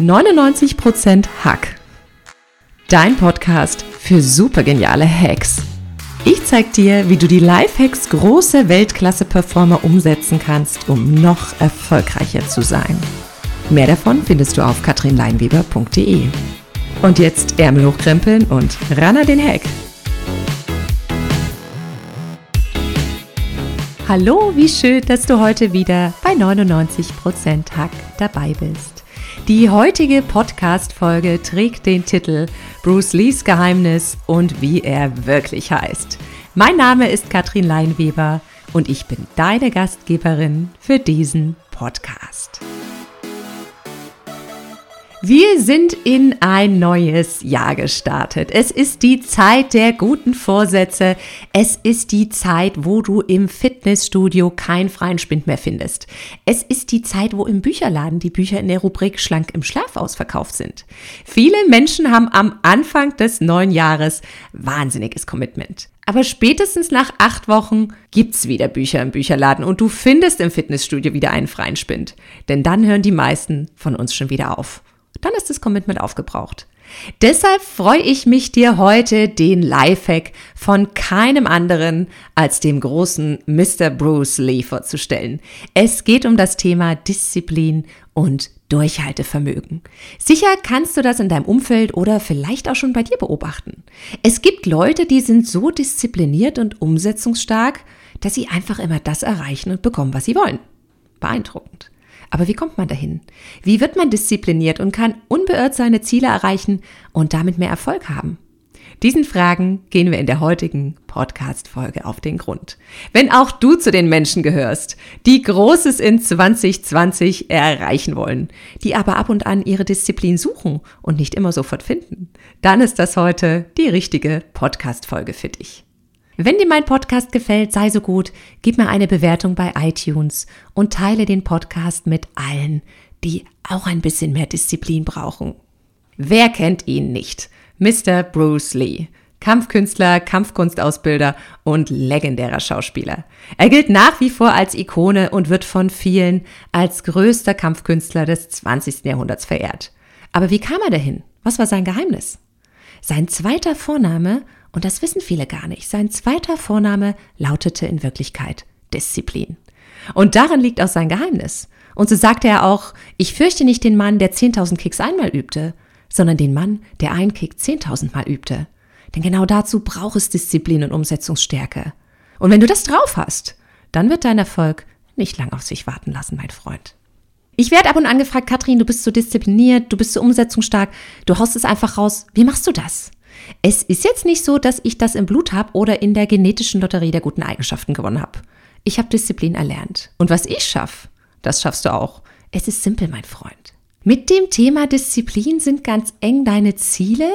99% Hack. Dein Podcast für supergeniale Hacks. Ich zeig dir, wie du die Lifehacks großer Weltklasse-Performer umsetzen kannst, um noch erfolgreicher zu sein. Mehr davon findest du auf katrinleinweber.de. Und jetzt Ärmel hochkrempeln und ran an den Hack. Hallo, wie schön, dass du heute wieder bei 99% Hack dabei bist. Die heutige Podcast-Folge trägt den Titel Bruce Lees Geheimnis und wie er wirklich heißt. Mein Name ist Katrin Leinweber und ich bin deine Gastgeberin für diesen Podcast. Wir sind in ein neues Jahr gestartet. Es ist die Zeit der guten Vorsätze. Es ist die Zeit, wo du im Fitnessstudio keinen freien Spind mehr findest. Es ist die Zeit, wo im Bücherladen die Bücher in der Rubrik Schlank im Schlaf ausverkauft sind. Viele Menschen haben am Anfang des neuen Jahres wahnsinniges Commitment. Aber spätestens nach acht Wochen gibt's wieder Bücher im Bücherladen und du findest im Fitnessstudio wieder einen freien Spind. Denn dann hören die meisten von uns schon wieder auf dann ist das Commitment aufgebraucht. Deshalb freue ich mich dir heute den Lifehack von keinem anderen als dem großen Mr. Bruce Lee vorzustellen. Es geht um das Thema Disziplin und Durchhaltevermögen. Sicher kannst du das in deinem Umfeld oder vielleicht auch schon bei dir beobachten. Es gibt Leute, die sind so diszipliniert und umsetzungsstark, dass sie einfach immer das erreichen und bekommen, was sie wollen. Beeindruckend. Aber wie kommt man dahin? Wie wird man diszipliniert und kann unbeirrt seine Ziele erreichen und damit mehr Erfolg haben? Diesen Fragen gehen wir in der heutigen Podcast-Folge auf den Grund. Wenn auch du zu den Menschen gehörst, die Großes in 2020 erreichen wollen, die aber ab und an ihre Disziplin suchen und nicht immer sofort finden, dann ist das heute die richtige Podcast-Folge für dich. Wenn dir mein Podcast gefällt, sei so gut, gib mir eine Bewertung bei iTunes und teile den Podcast mit allen, die auch ein bisschen mehr Disziplin brauchen. Wer kennt ihn nicht? Mr. Bruce Lee. Kampfkünstler, Kampfkunstausbilder und legendärer Schauspieler. Er gilt nach wie vor als Ikone und wird von vielen als größter Kampfkünstler des 20. Jahrhunderts verehrt. Aber wie kam er dahin? Was war sein Geheimnis? Sein zweiter Vorname und das wissen viele gar nicht. Sein zweiter Vorname lautete in Wirklichkeit Disziplin. Und darin liegt auch sein Geheimnis. Und so sagte er auch, ich fürchte nicht den Mann, der 10.000 Kicks einmal übte, sondern den Mann, der einen Kick 10.000 Mal übte. Denn genau dazu braucht es Disziplin und Umsetzungsstärke. Und wenn du das drauf hast, dann wird dein Erfolg nicht lang auf sich warten lassen, mein Freund. Ich werde ab und an gefragt, Katrin, du bist so diszipliniert, du bist so umsetzungsstark, du haust es einfach raus. Wie machst du das? Es ist jetzt nicht so, dass ich das im Blut habe oder in der genetischen Lotterie der guten Eigenschaften gewonnen habe. Ich habe Disziplin erlernt. Und was ich schaffe, das schaffst du auch. Es ist simpel, mein Freund. Mit dem Thema Disziplin sind ganz eng deine Ziele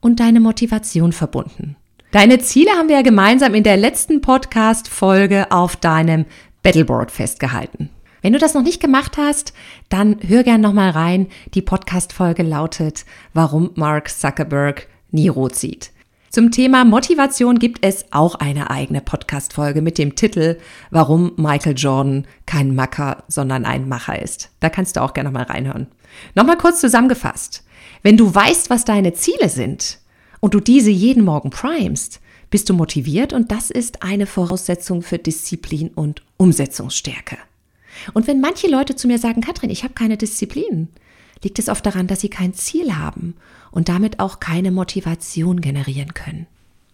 und deine Motivation verbunden. Deine Ziele haben wir ja gemeinsam in der letzten Podcast-Folge auf deinem Battleboard festgehalten. Wenn du das noch nicht gemacht hast, dann hör gern nochmal rein. Die Podcast-Folge lautet, warum Mark Zuckerberg nie rot sieht. Zum Thema Motivation gibt es auch eine eigene Podcast-Folge mit dem Titel Warum Michael Jordan kein Macker, sondern ein Macher ist. Da kannst du auch gerne mal reinhören. Nochmal kurz zusammengefasst. Wenn du weißt, was deine Ziele sind und du diese jeden Morgen primest, bist du motiviert und das ist eine Voraussetzung für Disziplin und Umsetzungsstärke. Und wenn manche Leute zu mir sagen, Katrin, ich habe keine Disziplin, liegt es oft daran, dass sie kein Ziel haben und damit auch keine Motivation generieren können.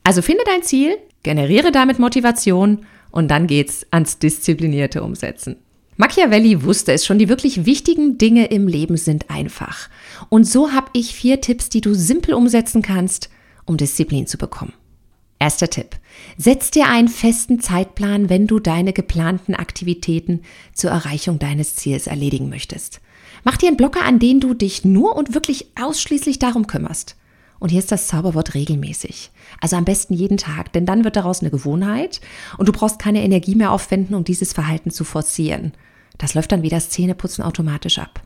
Also finde dein Ziel, generiere damit Motivation und dann geht's ans disziplinierte Umsetzen. Machiavelli wusste es schon, die wirklich wichtigen Dinge im Leben sind einfach. Und so habe ich vier Tipps, die du simpel umsetzen kannst, um Disziplin zu bekommen. Erster Tipp. Setz dir einen festen Zeitplan, wenn du deine geplanten Aktivitäten zur Erreichung deines Ziels erledigen möchtest. Mach dir einen Blocker, an den du dich nur und wirklich ausschließlich darum kümmerst. Und hier ist das Zauberwort regelmäßig. Also am besten jeden Tag, denn dann wird daraus eine Gewohnheit und du brauchst keine Energie mehr aufwenden, um dieses Verhalten zu forcieren. Das läuft dann wie das Zähneputzen automatisch ab.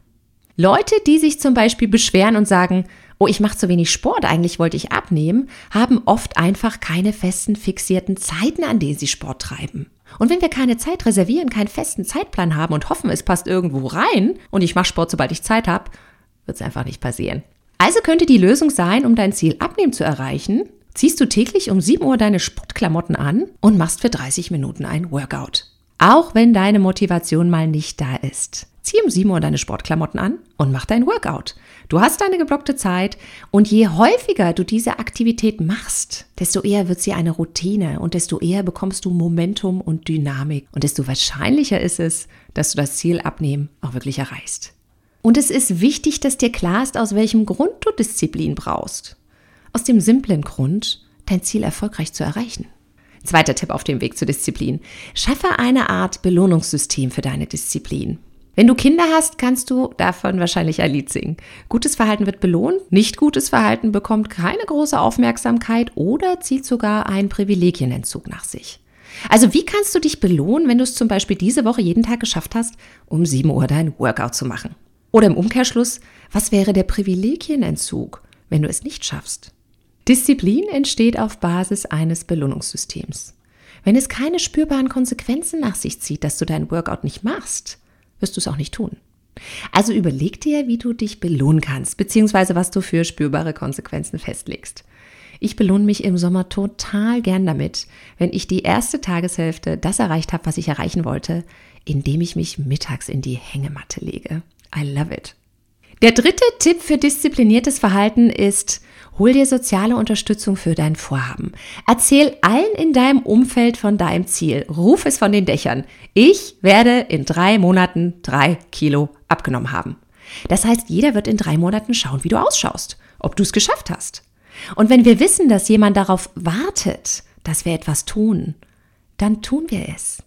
Leute, die sich zum Beispiel beschweren und sagen, oh, ich mache zu wenig Sport, eigentlich wollte ich abnehmen, haben oft einfach keine festen, fixierten Zeiten, an denen sie Sport treiben. Und wenn wir keine Zeit reservieren, keinen festen Zeitplan haben und hoffen, es passt irgendwo rein und ich mache Sport, sobald ich Zeit habe, wird es einfach nicht passieren. Also könnte die Lösung sein, um dein Ziel abnehmen zu erreichen, ziehst du täglich um 7 Uhr deine Sportklamotten an und machst für 30 Minuten ein Workout. Auch wenn deine Motivation mal nicht da ist. Zieh um 7 Uhr deine Sportklamotten an und mach dein Workout. Du hast deine geblockte Zeit und je häufiger du diese Aktivität machst, desto eher wird sie eine Routine und desto eher bekommst du Momentum und Dynamik und desto wahrscheinlicher ist es, dass du das Ziel abnehmen auch wirklich erreichst. Und es ist wichtig, dass dir klar ist, aus welchem Grund du Disziplin brauchst. Aus dem simplen Grund, dein Ziel erfolgreich zu erreichen. Zweiter Tipp auf dem Weg zur Disziplin. Schaffe eine Art Belohnungssystem für deine Disziplin. Wenn du Kinder hast, kannst du davon wahrscheinlich ein Lied singen. Gutes Verhalten wird belohnt, nicht gutes Verhalten bekommt keine große Aufmerksamkeit oder zieht sogar einen Privilegienentzug nach sich. Also wie kannst du dich belohnen, wenn du es zum Beispiel diese Woche jeden Tag geschafft hast, um 7 Uhr dein Workout zu machen? Oder im Umkehrschluss, was wäre der Privilegienentzug, wenn du es nicht schaffst? Disziplin entsteht auf Basis eines Belohnungssystems. Wenn es keine spürbaren Konsequenzen nach sich zieht, dass du dein Workout nicht machst, wirst du es auch nicht tun. Also überleg dir, wie du dich belohnen kannst, beziehungsweise was du für spürbare Konsequenzen festlegst. Ich belohne mich im Sommer total gern damit, wenn ich die erste Tageshälfte das erreicht habe, was ich erreichen wollte, indem ich mich mittags in die Hängematte lege. I love it. Der dritte Tipp für diszipliniertes Verhalten ist, hol dir soziale Unterstützung für dein Vorhaben. Erzähl allen in deinem Umfeld von deinem Ziel. Ruf es von den Dächern. Ich werde in drei Monaten drei Kilo abgenommen haben. Das heißt, jeder wird in drei Monaten schauen, wie du ausschaust, ob du es geschafft hast. Und wenn wir wissen, dass jemand darauf wartet, dass wir etwas tun, dann tun wir es.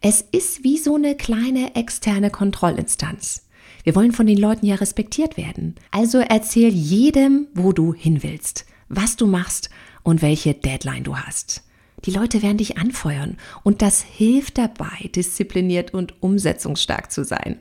Es ist wie so eine kleine externe Kontrollinstanz. Wir wollen von den Leuten ja respektiert werden. Also erzähl jedem, wo du hin willst, was du machst und welche Deadline du hast. Die Leute werden dich anfeuern und das hilft dabei, diszipliniert und umsetzungsstark zu sein.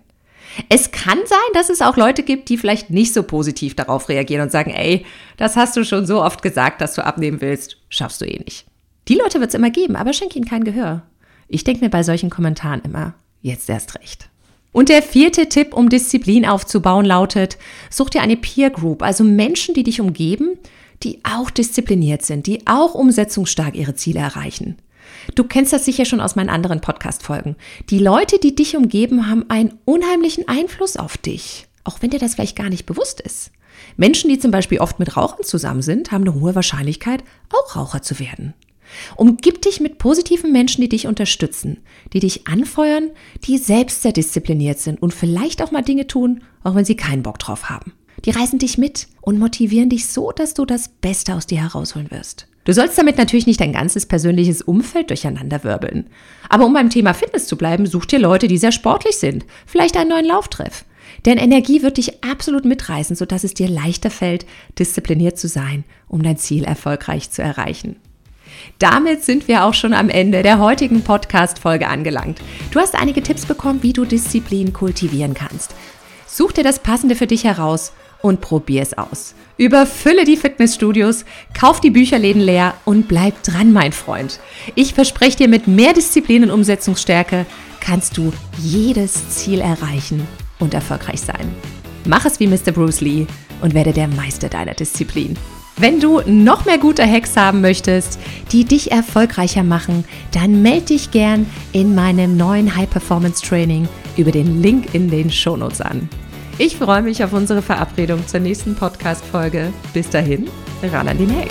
Es kann sein, dass es auch Leute gibt, die vielleicht nicht so positiv darauf reagieren und sagen, ey, das hast du schon so oft gesagt, dass du abnehmen willst, schaffst du eh nicht. Die Leute wird es immer geben, aber schenk ihnen kein Gehör. Ich denke mir bei solchen Kommentaren immer, jetzt erst recht. Und der vierte Tipp, um Disziplin aufzubauen, lautet, such dir eine Peer Group, also Menschen, die dich umgeben, die auch diszipliniert sind, die auch umsetzungsstark ihre Ziele erreichen. Du kennst das sicher schon aus meinen anderen Podcast-Folgen. Die Leute, die dich umgeben, haben einen unheimlichen Einfluss auf dich, auch wenn dir das vielleicht gar nicht bewusst ist. Menschen, die zum Beispiel oft mit Rauchern zusammen sind, haben eine hohe Wahrscheinlichkeit, auch Raucher zu werden. Umgib dich mit positiven Menschen, die dich unterstützen, die dich anfeuern, die selbst sehr diszipliniert sind und vielleicht auch mal Dinge tun, auch wenn sie keinen Bock drauf haben. Die reißen dich mit und motivieren dich so, dass du das Beste aus dir herausholen wirst. Du sollst damit natürlich nicht dein ganzes persönliches Umfeld durcheinanderwirbeln. Aber um beim Thema Fitness zu bleiben, such dir Leute, die sehr sportlich sind. Vielleicht einen neuen Lauftreff. Denn Energie wird dich absolut mitreißen, sodass es dir leichter fällt, diszipliniert zu sein, um dein Ziel erfolgreich zu erreichen. Damit sind wir auch schon am Ende der heutigen Podcast-Folge angelangt. Du hast einige Tipps bekommen, wie du Disziplin kultivieren kannst. Such dir das Passende für dich heraus und probier es aus. Überfülle die Fitnessstudios, kauf die Bücherläden leer und bleib dran, mein Freund. Ich verspreche dir, mit mehr Disziplin und Umsetzungsstärke kannst du jedes Ziel erreichen und erfolgreich sein. Mach es wie Mr. Bruce Lee und werde der Meister deiner Disziplin. Wenn du noch mehr gute Hacks haben möchtest, die dich erfolgreicher machen, dann melde dich gern in meinem neuen High Performance Training über den Link in den Shownotes an. Ich freue mich auf unsere Verabredung zur nächsten Podcast-Folge. Bis dahin, ran an den Hack.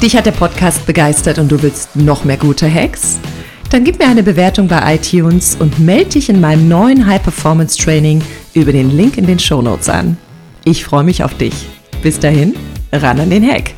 Dich hat der Podcast begeistert und du willst noch mehr gute Hacks? Dann gib mir eine Bewertung bei iTunes und melde dich in meinem neuen High Performance Training über den Link in den Shownotes an. Ich freue mich auf dich. Bis dahin, ran an den Hack.